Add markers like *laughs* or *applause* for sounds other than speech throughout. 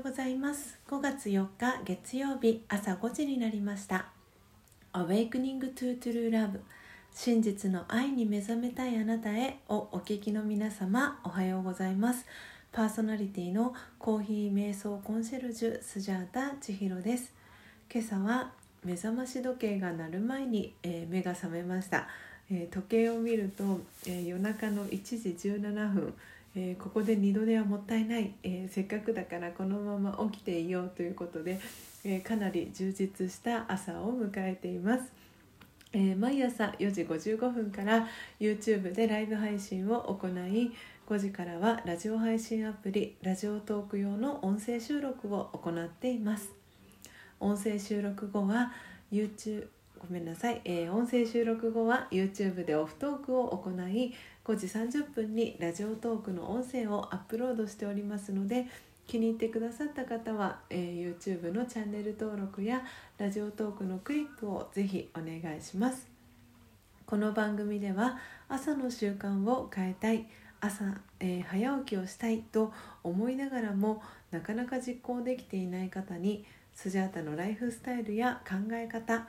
うございます。5月4日月曜日朝5時になりました。Awakening to True Love 真実の愛に目覚めたいあなたへをお聞きの皆様おはようございます。パーソナリティのコーヒー瞑想コンシェルジュスジャータ千尋です。今朝は目覚まし時計が鳴る前に、えー、目が覚めました、えー、時計を見ると、えー、夜中の1時17分えー、ここで二度寝はもったいない、えー、せっかくだからこのまま起きていようということで、えー、かなり充実した朝を迎えています。え毎朝4時55分から YouTube でライブ配信を行い5時からはラジオ配信アプリラジオトーク用の音声収録を行っています音声収録後は YouTube ごめんなさい、えー、音声収録後は YouTube でオフトークを行い5時30分にラジオトークの音声をアップロードしておりますので気に入ってくださった方は、えー、YouTube のチャンネル登録やラジオトークのクリップをぜひお願いします。この番組では朝の習慣を変えたい朝、えー、早起きをしたいと思いながらもなかなか実行できていない方にスジャータのライフスタイルや考え方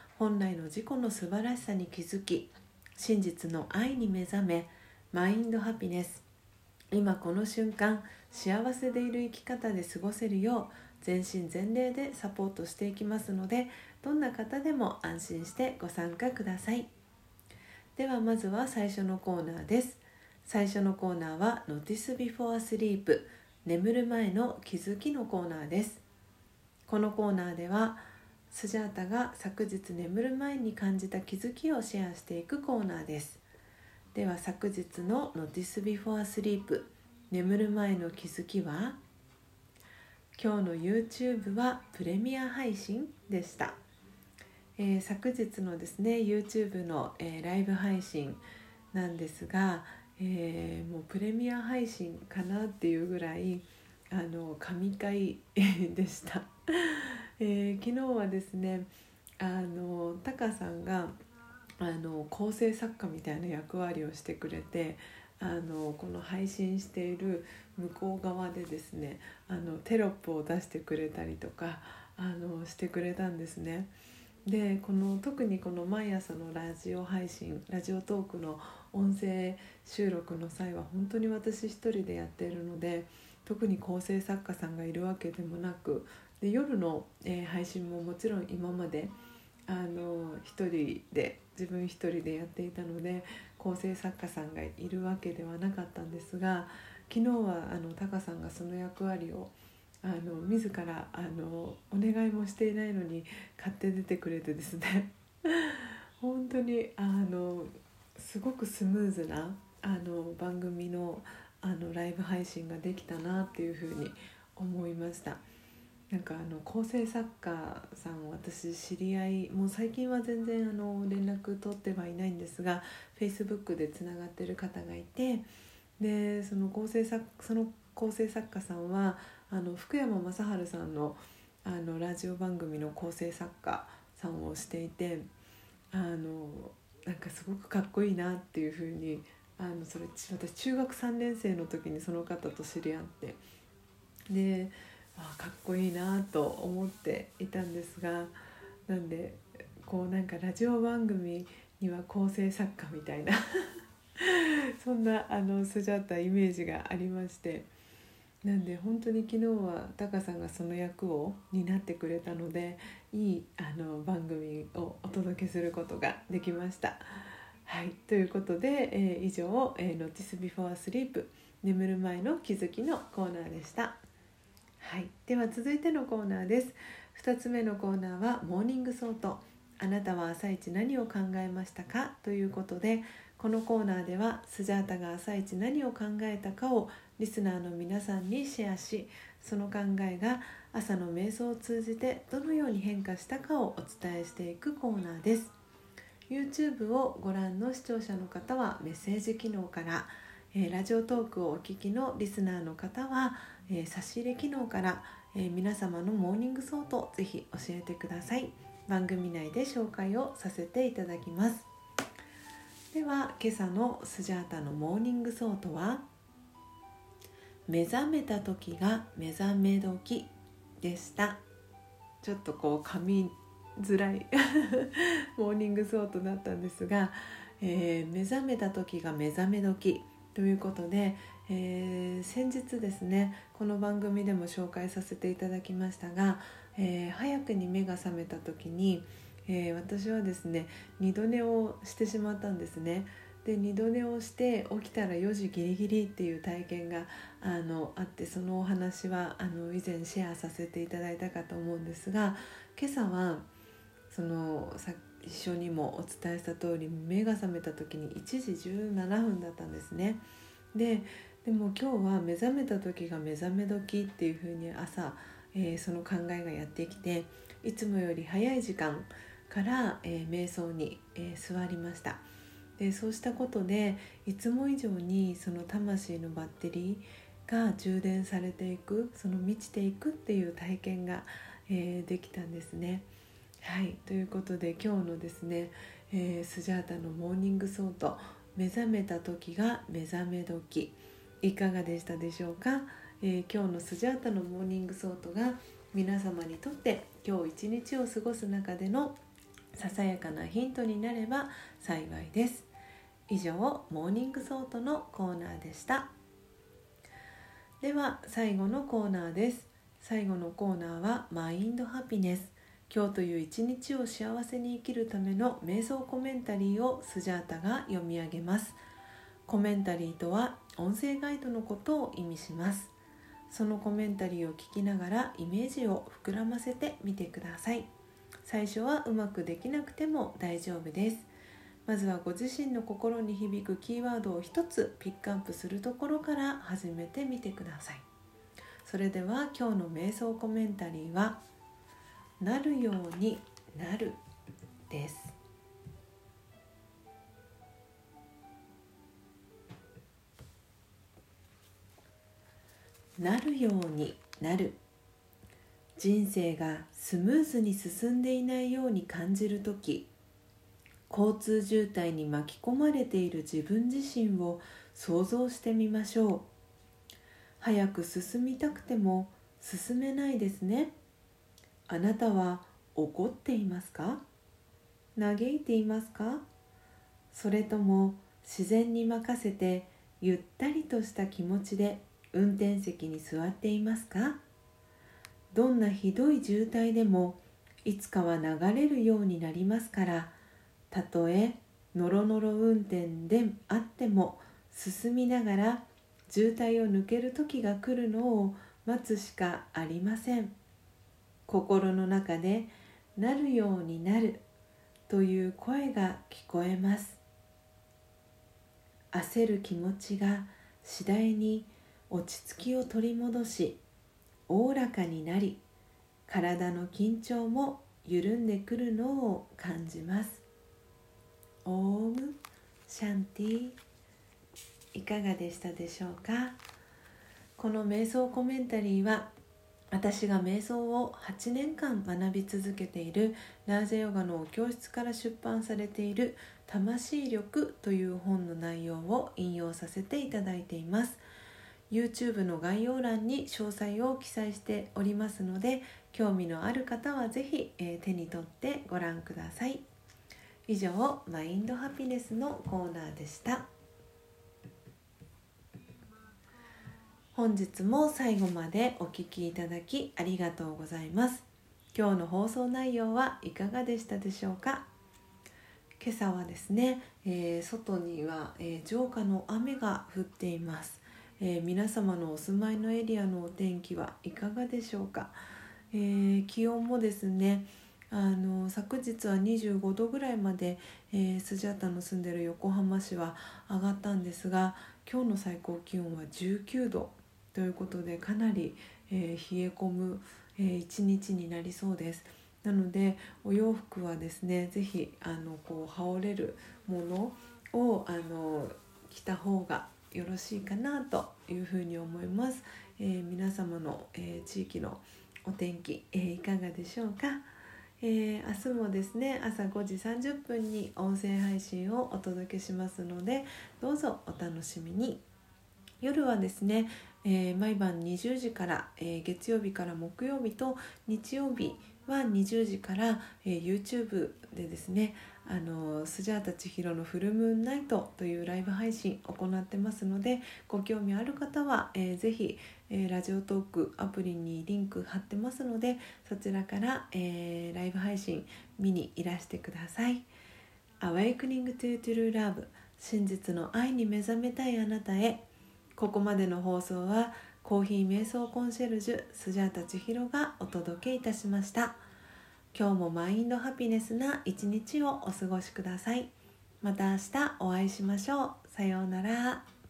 本来の自己の素晴らしさに気づき真実の愛に目覚めマインドハピネス。今この瞬間幸せでいる生き方で過ごせるよう全身全霊でサポートしていきますのでどんな方でも安心してご参加ください。ではまずは最初のコーナーです。最初のコーナーは Notice Before Sleep 眠る前の気づきのコーナーです。このコーナーではスジャータが昨日眠る前に感じた気づきをシェアしていくコーナーです。では昨日の Notice Before Sleep 眠る前の気づきは？今日の YouTube はプレミア配信でした、えー、昨日のですね YouTube の、えー、ライブ配信なんですが、えー、もうプレミア配信かなっていうぐらいあの神回でした。えー、昨日はですねあのタカさんがあの構成作家みたいな役割をしてくれてあのこの配信している向こう側でですねあのテロップを出してくれたりとかあのしてくれたんですね。でこの特にこの毎朝のラジオ配信ラジオトークの音声収録の際は本当に私一人でやっているので特に構成作家さんがいるわけでもなくで夜の、えー、配信ももちろん今まであの一人で自分一人でやっていたので構成作家さんがいるわけではなかったんですが昨日はあのタカさんがその役割をあの自らあのお願いもしていないのに買って出てくれてですね *laughs* 本当にあのすごくスムーズなあの番組のあのライブ配信ができたなっていうふうに思いました。なんかあの構成作家さん私知り合いもう最近は全然あの連絡取ってはいないんですが Facebook でつながってる方がいてでその構成作その構成作家さんはあの福山雅治さんのあのラジオ番組の構成作家さんをしていてあのなんかすごくかっこいいなっていうふうにあのそれ私中学3年生の時にその方と知り合ってであかっこいいなと思っていたんですがなんでこうなんかラジオ番組には構成作家みたいな *laughs* そんなあのスジャータイメージがありましてなんで本当に昨日はタカさんがその役を担ってくれたのでいいあの番組をお届けすることができました。はい、ということで、えー、以上「えー、Notice Before Sleep 眠る前の気づき」のコーナーでした。はい、では続いてのコーナーです。2つ目のコーナーは morning thought。あなたは朝一何を考えましたか？ということでこのコーナーではスジャータが朝一何を考えたかをリスナーの皆さんにシェアしその考えが朝の瞑想を通じてどのように変化したかをお伝えしていくコーナーです。YouTube をご覧の視聴者の方はメッセージ機能からえ、ラジオトークをお聞きのリスナーの方は、えー、差し入れ機能から、えー、皆様の morning thought ぜひ教えてください。番組内で紹介をさせていただきます。では今朝のスジャータの morning thought は目覚めた時が目覚め時でした。ちょっとこう噛みづらい *laughs* morning thought だったんですが、えー、目覚めた時が目覚め時ということで、えー、先日ですねこの番組でも紹介させていただきましたが、えー、早くに目が覚めた時に、えー、私はですね二度寝をしてしまったんですね。で二度寝をして起きたら4時ギリギリっていう体験があのあってそのお話はあの以前シェアさせていただいたかと思うんですが今朝はそのさ一緒にもお伝えした通り目が覚めた時に1時17分だったんですね。ででも今日は目覚めた時が目覚め時っていう風に朝、えー、その考えがやってきていつもより早い時間から、えー、瞑想に、えー、座りました。でそうしたことでいつも以上にその魂のバッテリーが充電されていくその満ちていくっていう体験が、えできたんですね。はい。ということで今日のですね、え、スジャータの morning thought「目覚めた時が目覚め時」いかがでしたでしょうか、えー、今日のスジャータの morning thought が皆様にとって今日一日を過ごす中でのささやかなヒントになれば幸いです。以上 morning thought のコーナーでした。では最後のコーナーです。最後のコーナーは mind happiness。今日という一日を幸せに生きるための瞑想コメンタリーをスジャータが読み上げます。コメンタリーとは音声ガイドのことを意味します。そのコメンタリーを聞きながらイメージを膨らませてみてください。最初はうまくできなくても大丈夫です。まずはご自身の心に響くキーワードを一つピックアップするところから始めてみてください。それでは今日の瞑想コメンタリーは「なるようになるです。なるようになる。人生がスムーズに進んでいないように感じる時交通渋滞に巻き込まれている自分自身を想像してみましょう。早く進みたくても進めないですね。あなたは怒っていますか？嘆いていますか？それとも自然に任せてゆったりとした気持ちで運転席に座っていますか？どんなひどい渋滞でもいつかは流れるようになりますからたとえノロノロ運転であっても進みながら渋滞を抜ける時が来るのを待つしかありません。心の中でなるようになるという声が聞こえます焦る気持ちが次第に落ち着きを取り戻しおおらかになり体の緊張も緩んでくるのを感じます。オームシャンティいかがでしたでしょうか？この瞑想コメンタリーは私が瞑想を8年間学び続けているラージェヨガの教室から出版されている「魂力」という本の内容を引用させていただいています。YouTube の概要欄に詳細を記載しておりますので興味のある方は是非、えー、手に取ってご覧ください。以上マインドハピネスのコーナーでした。本日も最後までお聴きいただきありがとうございます。今日の放送内容はいかがでしたでしょうか？今朝はですね、えー、外には、えー、浄化の雨が降っています、えー、皆様のお住まいのエリアのお天気はいかがでしょうか、え気温もですねあの昨日は25度ぐらいまで、えー、スジャタの住んでる横浜市は上がったんですが今日の最高気温は19度ということでかなり、えー、冷え込む、ええー、一日になりそうです。なのでお洋服はですね是非あのこう羽織れるものをあの着た方がよろしいかなというふうに思います、えー、皆様の、えー、地域のお天気、えー、いかがでしょうか、え明日もですね朝5時30分に音声配信をお届けしますのでどうぞお楽しみに。夜はですね、え毎晩20時から、え月曜日から木曜日と日曜日は20時から、え YouTube でですねあのスジャータ千尋のフルムーンナイトというライブ配信行ってますのでご興味ある方は、えー、ぜひ、えー、ラジオトークアプリにリンク貼ってますのでそちらから、えー、ライブ配信見にいらしてください。Awakening to True Love 真実の愛に目覚めたいあなたへここまでの放送はコーヒー瞑想コンシェルジュスジャータ千尋がお届けいたしました。今日もマインドハピネスな一日をお過ごしください。また明日お会いしましょう。さようなら。